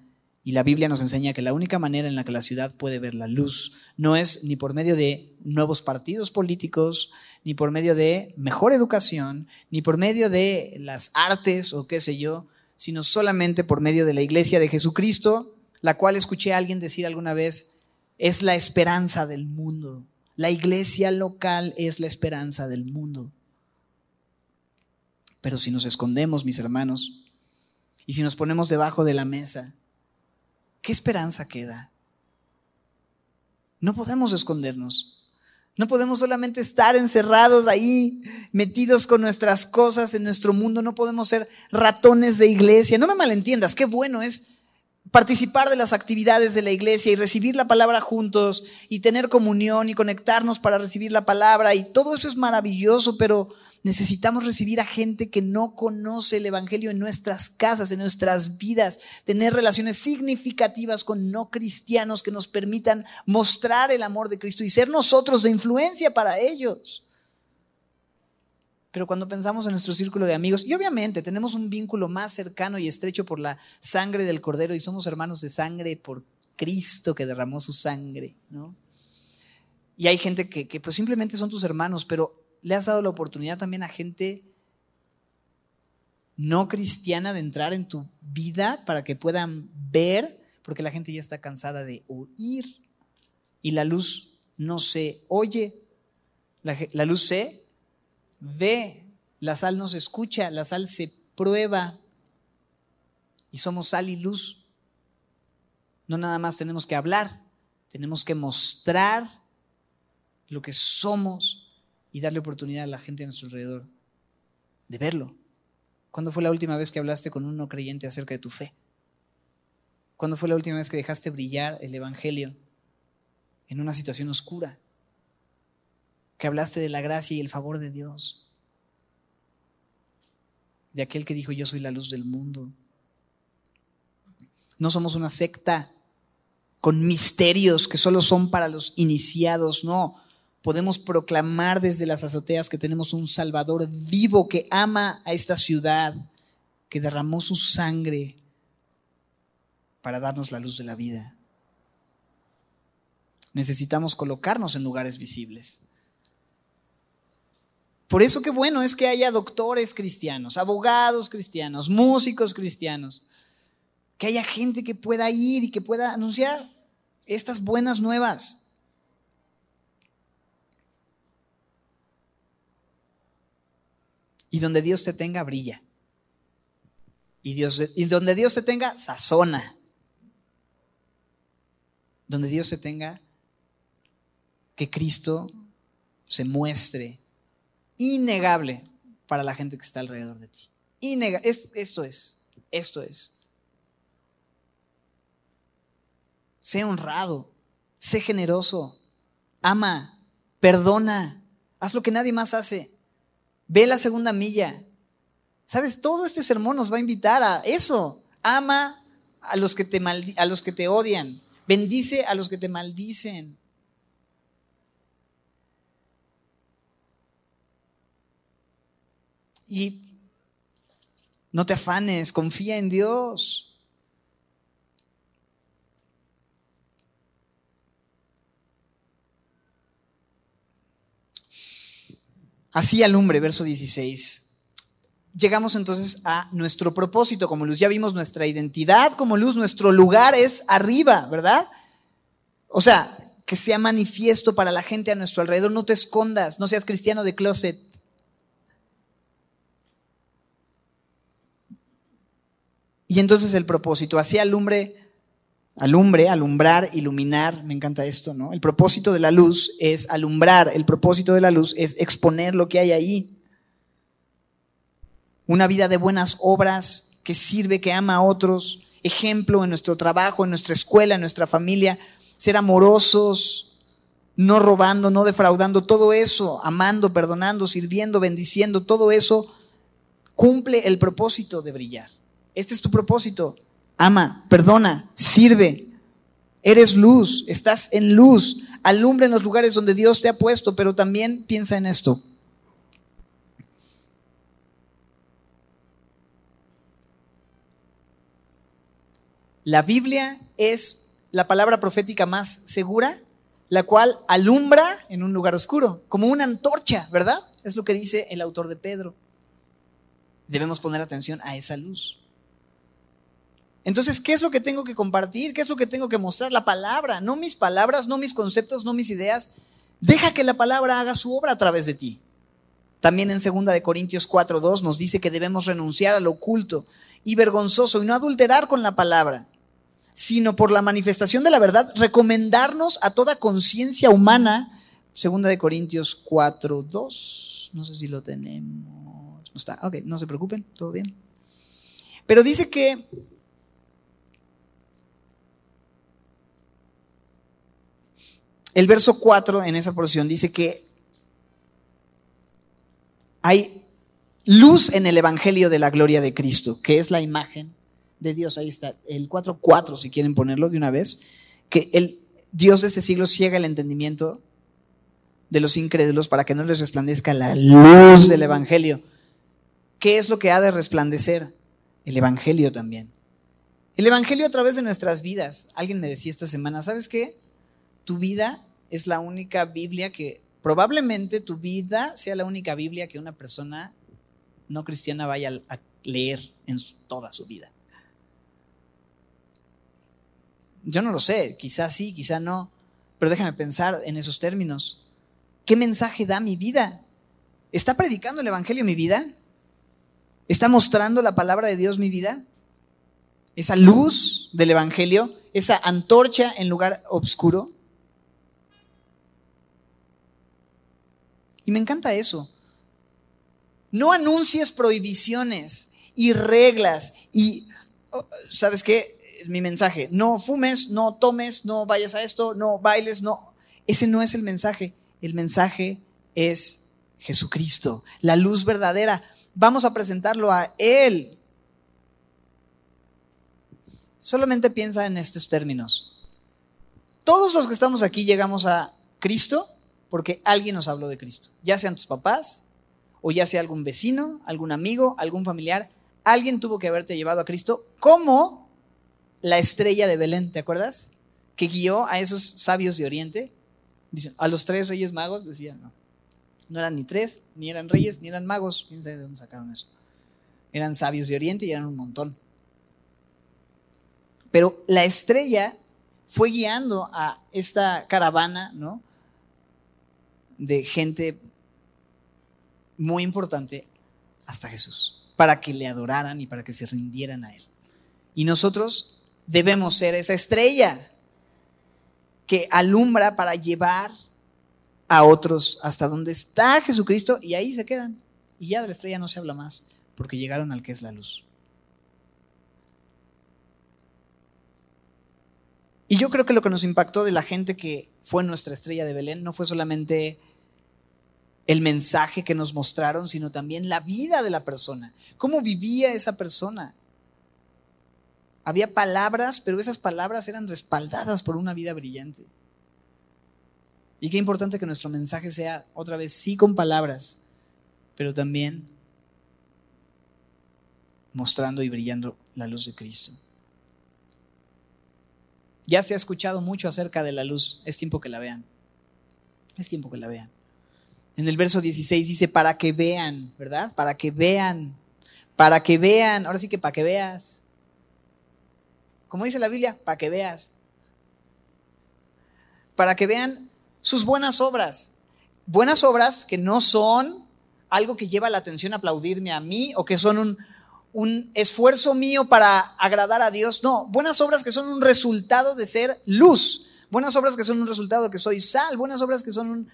y la Biblia nos enseña que la única manera en la que la ciudad puede ver la luz no es ni por medio de nuevos partidos políticos, ni por medio de mejor educación, ni por medio de las artes o qué sé yo, sino solamente por medio de la iglesia de Jesucristo, la cual escuché a alguien decir alguna vez, es la esperanza del mundo. La iglesia local es la esperanza del mundo. Pero si nos escondemos, mis hermanos, y si nos ponemos debajo de la mesa, ¿qué esperanza queda? No podemos escondernos. No podemos solamente estar encerrados ahí, metidos con nuestras cosas en nuestro mundo. No podemos ser ratones de iglesia. No me malentiendas, qué bueno es participar de las actividades de la iglesia y recibir la palabra juntos y tener comunión y conectarnos para recibir la palabra y todo eso es maravilloso, pero necesitamos recibir a gente que no conoce el Evangelio en nuestras casas, en nuestras vidas, tener relaciones significativas con no cristianos que nos permitan mostrar el amor de Cristo y ser nosotros de influencia para ellos. Pero cuando pensamos en nuestro círculo de amigos, y obviamente tenemos un vínculo más cercano y estrecho por la sangre del Cordero y somos hermanos de sangre por Cristo que derramó su sangre, ¿no? Y hay gente que, que pues simplemente son tus hermanos, pero le has dado la oportunidad también a gente no cristiana de entrar en tu vida para que puedan ver, porque la gente ya está cansada de oír y la luz no se oye, la, la luz se ve, la sal no se escucha, la sal se prueba. Y somos sal y luz. No nada más tenemos que hablar, tenemos que mostrar lo que somos y darle oportunidad a la gente a nuestro alrededor de verlo. ¿Cuándo fue la última vez que hablaste con un no creyente acerca de tu fe? ¿Cuándo fue la última vez que dejaste brillar el Evangelio en una situación oscura? que hablaste de la gracia y el favor de Dios, de aquel que dijo yo soy la luz del mundo. No somos una secta con misterios que solo son para los iniciados, no. Podemos proclamar desde las azoteas que tenemos un Salvador vivo que ama a esta ciudad, que derramó su sangre para darnos la luz de la vida. Necesitamos colocarnos en lugares visibles. Por eso qué bueno es que haya doctores cristianos, abogados cristianos, músicos cristianos, que haya gente que pueda ir y que pueda anunciar estas buenas nuevas. Y donde Dios te tenga, brilla. Y, Dios, y donde Dios te tenga, sazona. Donde Dios te tenga, que Cristo se muestre innegable para la gente que está alrededor de ti. es, esto es. esto es. Sé honrado, sé generoso, ama, perdona, haz lo que nadie más hace. Ve la segunda milla. ¿Sabes? Todo este sermón nos va a invitar a eso. Ama a los que te, a los que te odian. Bendice a los que te maldicen. Y no te afanes, confía en Dios. Así alumbre, verso 16. Llegamos entonces a nuestro propósito como luz. Ya vimos nuestra identidad como luz, nuestro lugar es arriba, ¿verdad? O sea, que sea manifiesto para la gente a nuestro alrededor. No te escondas, no seas cristiano de closet. Y entonces el propósito, así alumbre, alumbre, alumbrar, iluminar, me encanta esto, ¿no? El propósito de la luz es alumbrar, el propósito de la luz es exponer lo que hay ahí. Una vida de buenas obras que sirve, que ama a otros, ejemplo en nuestro trabajo, en nuestra escuela, en nuestra familia, ser amorosos, no robando, no defraudando, todo eso, amando, perdonando, sirviendo, bendiciendo, todo eso cumple el propósito de brillar. Este es tu propósito. Ama, perdona, sirve. Eres luz, estás en luz. Alumbra en los lugares donde Dios te ha puesto, pero también piensa en esto. La Biblia es la palabra profética más segura, la cual alumbra en un lugar oscuro, como una antorcha, ¿verdad? Es lo que dice el autor de Pedro. Debemos poner atención a esa luz. Entonces, ¿qué es lo que tengo que compartir? ¿Qué es lo que tengo que mostrar? La palabra, no mis palabras, no mis conceptos, no mis ideas. Deja que la palabra haga su obra a través de ti. También en 2 de Corintios 4:2 nos dice que debemos renunciar al oculto y vergonzoso y no adulterar con la palabra, sino por la manifestación de la verdad recomendarnos a toda conciencia humana. 2 de Corintios 4:2. No sé si lo tenemos. No está. Ok, no se preocupen, todo bien. Pero dice que El verso 4 en esa porción dice que hay luz en el Evangelio de la gloria de Cristo, que es la imagen de Dios. Ahí está, el 4.4, si quieren ponerlo de una vez, que el Dios de este siglo ciega el entendimiento de los incrédulos para que no les resplandezca la luz del Evangelio. ¿Qué es lo que ha de resplandecer? El Evangelio también. El Evangelio a través de nuestras vidas. Alguien me decía esta semana, ¿sabes qué? Tu vida es la única Biblia que, probablemente tu vida sea la única Biblia que una persona no cristiana vaya a leer en toda su vida. Yo no lo sé, quizás sí, quizá no, pero déjame pensar en esos términos. ¿Qué mensaje da mi vida? ¿Está predicando el Evangelio mi vida? ¿Está mostrando la palabra de Dios mi vida? Esa luz del Evangelio, esa antorcha en lugar oscuro. Y me encanta eso. No anuncies prohibiciones y reglas y, oh, ¿sabes qué? Mi mensaje, no fumes, no tomes, no vayas a esto, no bailes, no. Ese no es el mensaje. El mensaje es Jesucristo, la luz verdadera. Vamos a presentarlo a Él. Solamente piensa en estos términos. Todos los que estamos aquí llegamos a Cristo porque alguien nos habló de Cristo, ya sean tus papás o ya sea algún vecino, algún amigo, algún familiar, alguien tuvo que haberte llevado a Cristo como la estrella de Belén, ¿te acuerdas? Que guió a esos sabios de Oriente, dicen, a los tres reyes magos, decían, no, no eran ni tres, ni eran reyes, ni eran magos, quién sabe de dónde sacaron eso. Eran sabios de Oriente y eran un montón. Pero la estrella fue guiando a esta caravana, ¿no? de gente muy importante hasta Jesús, para que le adoraran y para que se rindieran a Él. Y nosotros debemos ser esa estrella que alumbra para llevar a otros hasta donde está Jesucristo y ahí se quedan. Y ya de la estrella no se habla más, porque llegaron al que es la luz. Y yo creo que lo que nos impactó de la gente que fue nuestra estrella de Belén no fue solamente el mensaje que nos mostraron, sino también la vida de la persona. ¿Cómo vivía esa persona? Había palabras, pero esas palabras eran respaldadas por una vida brillante. Y qué importante que nuestro mensaje sea, otra vez, sí con palabras, pero también mostrando y brillando la luz de Cristo. Ya se ha escuchado mucho acerca de la luz, es tiempo que la vean. Es tiempo que la vean. En el verso 16 dice, para que vean, ¿verdad? Para que vean, para que vean, ahora sí que para que veas. Como dice la Biblia, para que veas. Para que vean sus buenas obras. Buenas obras que no son algo que lleva la atención a aplaudirme a mí o que son un, un esfuerzo mío para agradar a Dios. No, buenas obras que son un resultado de ser luz. Buenas obras que son un resultado de que soy sal. Buenas obras que son un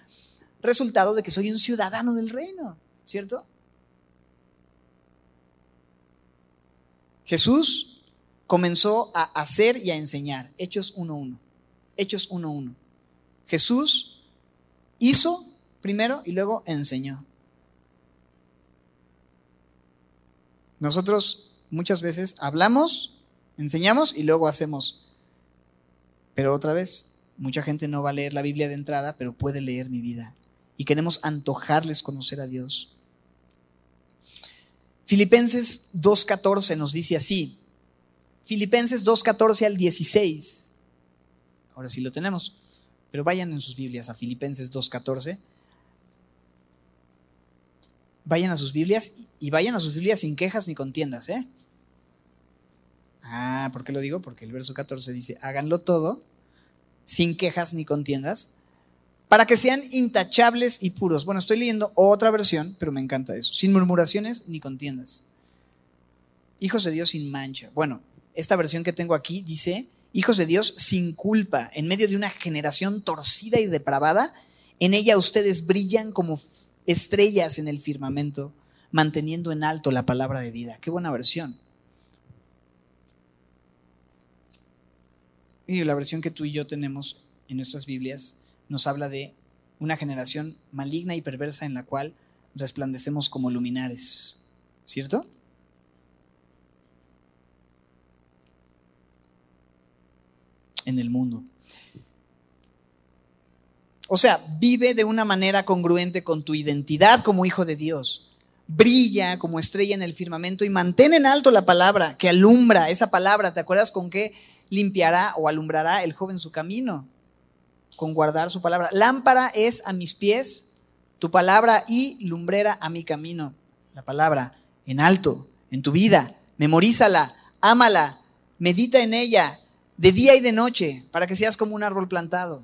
resultado de que soy un ciudadano del reino, ¿cierto? Jesús comenzó a hacer y a enseñar. Hechos 1.1. Hechos 1.1. Jesús hizo primero y luego enseñó. Nosotros muchas veces hablamos, enseñamos y luego hacemos. Pero otra vez, mucha gente no va a leer la Biblia de entrada, pero puede leer mi vida y queremos antojarles conocer a Dios. Filipenses 2.14 nos dice así. Filipenses 2.14 al 16. Ahora sí lo tenemos. Pero vayan en sus Biblias a Filipenses 2.14. Vayan a sus Biblias y vayan a sus Biblias sin quejas ni contiendas, ¿eh? Ah, ¿por qué lo digo? Porque el verso 14 dice, háganlo todo sin quejas ni contiendas para que sean intachables y puros. Bueno, estoy leyendo otra versión, pero me encanta eso. Sin murmuraciones ni contiendas. Hijos de Dios sin mancha. Bueno, esta versión que tengo aquí dice, hijos de Dios sin culpa, en medio de una generación torcida y depravada, en ella ustedes brillan como estrellas en el firmamento, manteniendo en alto la palabra de vida. Qué buena versión. Y la versión que tú y yo tenemos en nuestras Biblias nos habla de una generación maligna y perversa en la cual resplandecemos como luminares. ¿Cierto? En el mundo. O sea, vive de una manera congruente con tu identidad como hijo de Dios. Brilla como estrella en el firmamento y mantén en alto la palabra que alumbra esa palabra. ¿Te acuerdas con qué limpiará o alumbrará el joven su camino? Con guardar su palabra. Lámpara es a mis pies tu palabra y lumbrera a mi camino. La palabra en alto, en tu vida. Memorízala, ámala, medita en ella de día y de noche para que seas como un árbol plantado.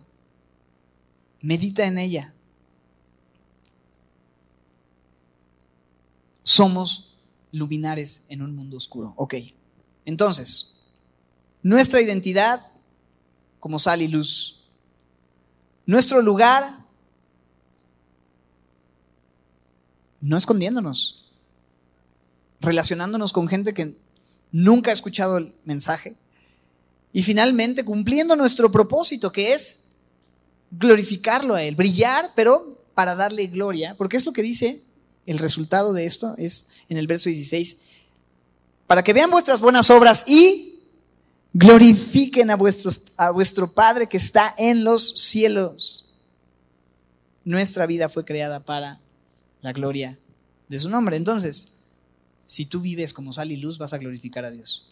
Medita en ella. Somos luminares en un mundo oscuro. Ok. Entonces, nuestra identidad como sal y luz nuestro lugar, no escondiéndonos, relacionándonos con gente que nunca ha escuchado el mensaje y finalmente cumpliendo nuestro propósito, que es glorificarlo a Él, brillar, pero para darle gloria, porque es lo que dice el resultado de esto, es en el verso 16, para que vean vuestras buenas obras y Glorifiquen a, vuestro Padre que está en los cielos. Nuestra vida fue creada para la gloria de su nombre. Entonces, si tú vives como sal y luz, vas a glorificar a Dios.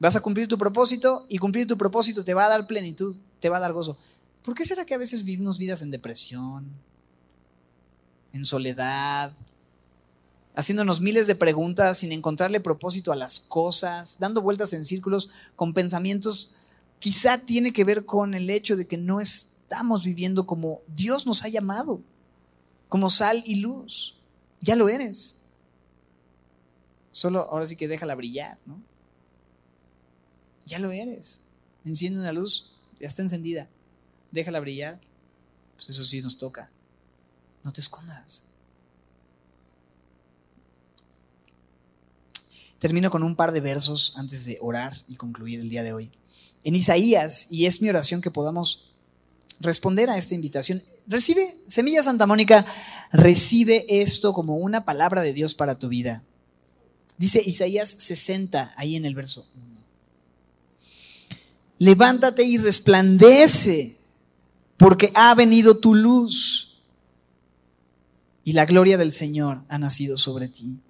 Vas a cumplir tu propósito y cumplir tu propósito te va a dar plenitud, te va a dar gozo. ¿Por qué será que a veces vivimos vidas en depresión, en soledad, haciéndonos miles de preguntas sin encontrarle propósito a las cosas, dando vueltas en círculos con pensamientos, quizá tiene que ver con el hecho de que no estamos viviendo como Dios nos ha llamado, como sal y luz. Ya lo eres. Solo ahora sí que déjala brillar, ¿no? Ya lo eres. Enciende una luz, ya está encendida. Déjala brillar. Pues eso sí nos toca. No te escondas. Termino con un par de versos antes de orar y concluir el día de hoy. en Isaías y es mi oración que podamos responder a esta invitación. Recibe, Semilla Santa Mónica, recibe esto como una palabra de Dios para tu vida. Dice Isaías 60, ahí en el verso 1. Levántate y resplandece, porque ha venido tu luz y la gloria del Señor ha nacido sobre ti.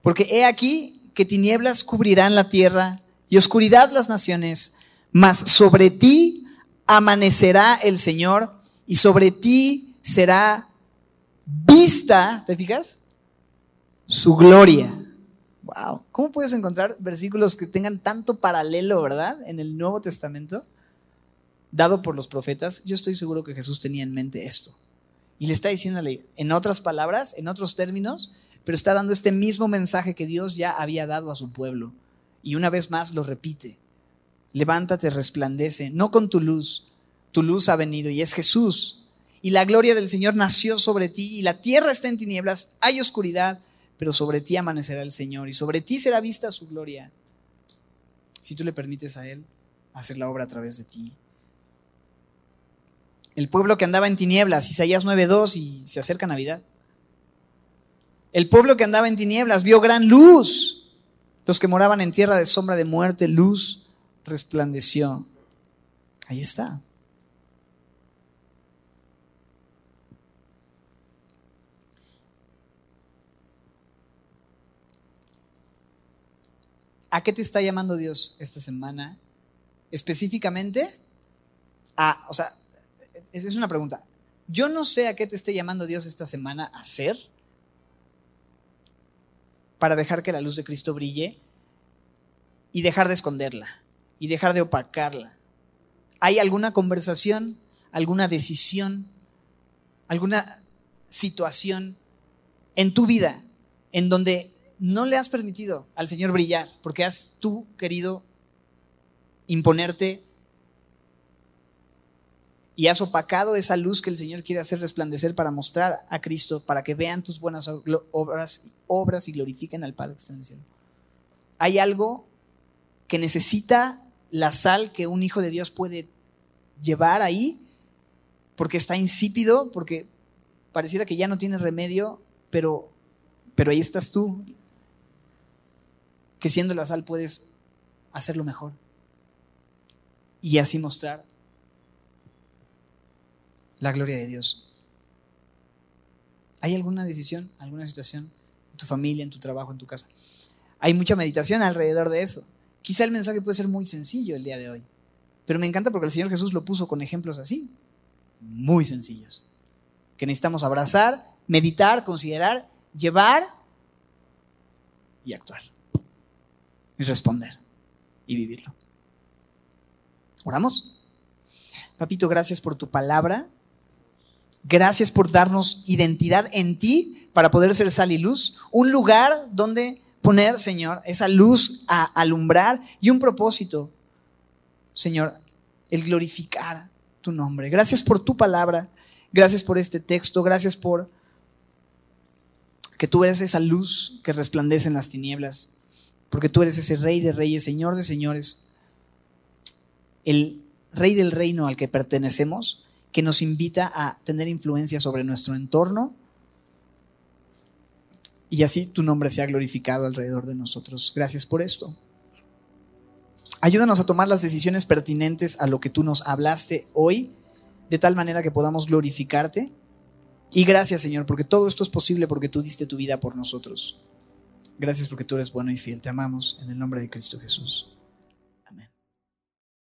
Porque he aquí que tinieblas cubrirán la tierra y oscuridad las naciones, mas sobre ti amanecerá el Señor y sobre ti será vista, ¿te fijas? Su gloria. Wow, ¿cómo puedes encontrar versículos que tengan tanto paralelo, verdad? En el Nuevo Testamento, dado por los profetas. Yo estoy seguro que Jesús tenía en mente esto. Y le está diciéndole, en otras palabras, en otros términos, pero está dando este mismo mensaje que Dios ya había dado a su pueblo. Y una vez más lo repite. Levántate, resplandece, no con tu luz. Tu luz ha venido y es Jesús. Y la gloria del Señor nació sobre ti y la tierra está en tinieblas, hay oscuridad pero sobre ti amanecerá el Señor y sobre ti será vista su gloria, si tú le permites a Él hacer la obra a través de ti. El pueblo que andaba en tinieblas, Isaías 9.2 y se acerca Navidad. El pueblo que andaba en tinieblas vio gran luz. Los que moraban en tierra de sombra de muerte, luz resplandeció. Ahí está. ¿A qué te está llamando Dios esta semana? Específicamente, a, o sea, es una pregunta. Yo no sé a qué te esté llamando Dios esta semana a hacer para dejar que la luz de Cristo brille y dejar de esconderla y dejar de opacarla. ¿Hay alguna conversación, alguna decisión, alguna situación en tu vida en donde no le has permitido al Señor brillar porque has tú querido imponerte y has opacado esa luz que el Señor quiere hacer resplandecer para mostrar a Cristo, para que vean tus buenas obras, y glorifiquen al Padre que está en el cielo. Hay algo que necesita la sal que un hijo de Dios puede llevar ahí, porque está insípido, porque pareciera que ya no tiene remedio, pero, pero ahí estás tú, que siendo la sal puedes hacerlo mejor y así mostrar la gloria de Dios. ¿Hay alguna decisión, alguna situación en tu familia, en tu trabajo, en tu casa? Hay mucha meditación alrededor de eso. Quizá el mensaje puede ser muy sencillo el día de hoy, pero me encanta porque el Señor Jesús lo puso con ejemplos así, muy sencillos, que necesitamos abrazar, meditar, considerar, llevar y actuar y responder y vivirlo. ¿Oramos? Papito, gracias por tu palabra. Gracias por darnos identidad en ti para poder ser sal y luz. Un lugar donde poner, Señor, esa luz a alumbrar y un propósito, Señor, el glorificar tu nombre. Gracias por tu palabra. Gracias por este texto. Gracias por que tú eres esa luz que resplandece en las tinieblas porque tú eres ese rey de reyes, señor de señores, el rey del reino al que pertenecemos, que nos invita a tener influencia sobre nuestro entorno y así tu nombre sea glorificado alrededor de nosotros. Gracias por esto. Ayúdanos a tomar las decisiones pertinentes a lo que tú nos hablaste hoy, de tal manera que podamos glorificarte. Y gracias Señor, porque todo esto es posible porque tú diste tu vida por nosotros. Gracias porque tú eres bueno y fiel. Te amamos en el nombre de Cristo Jesús.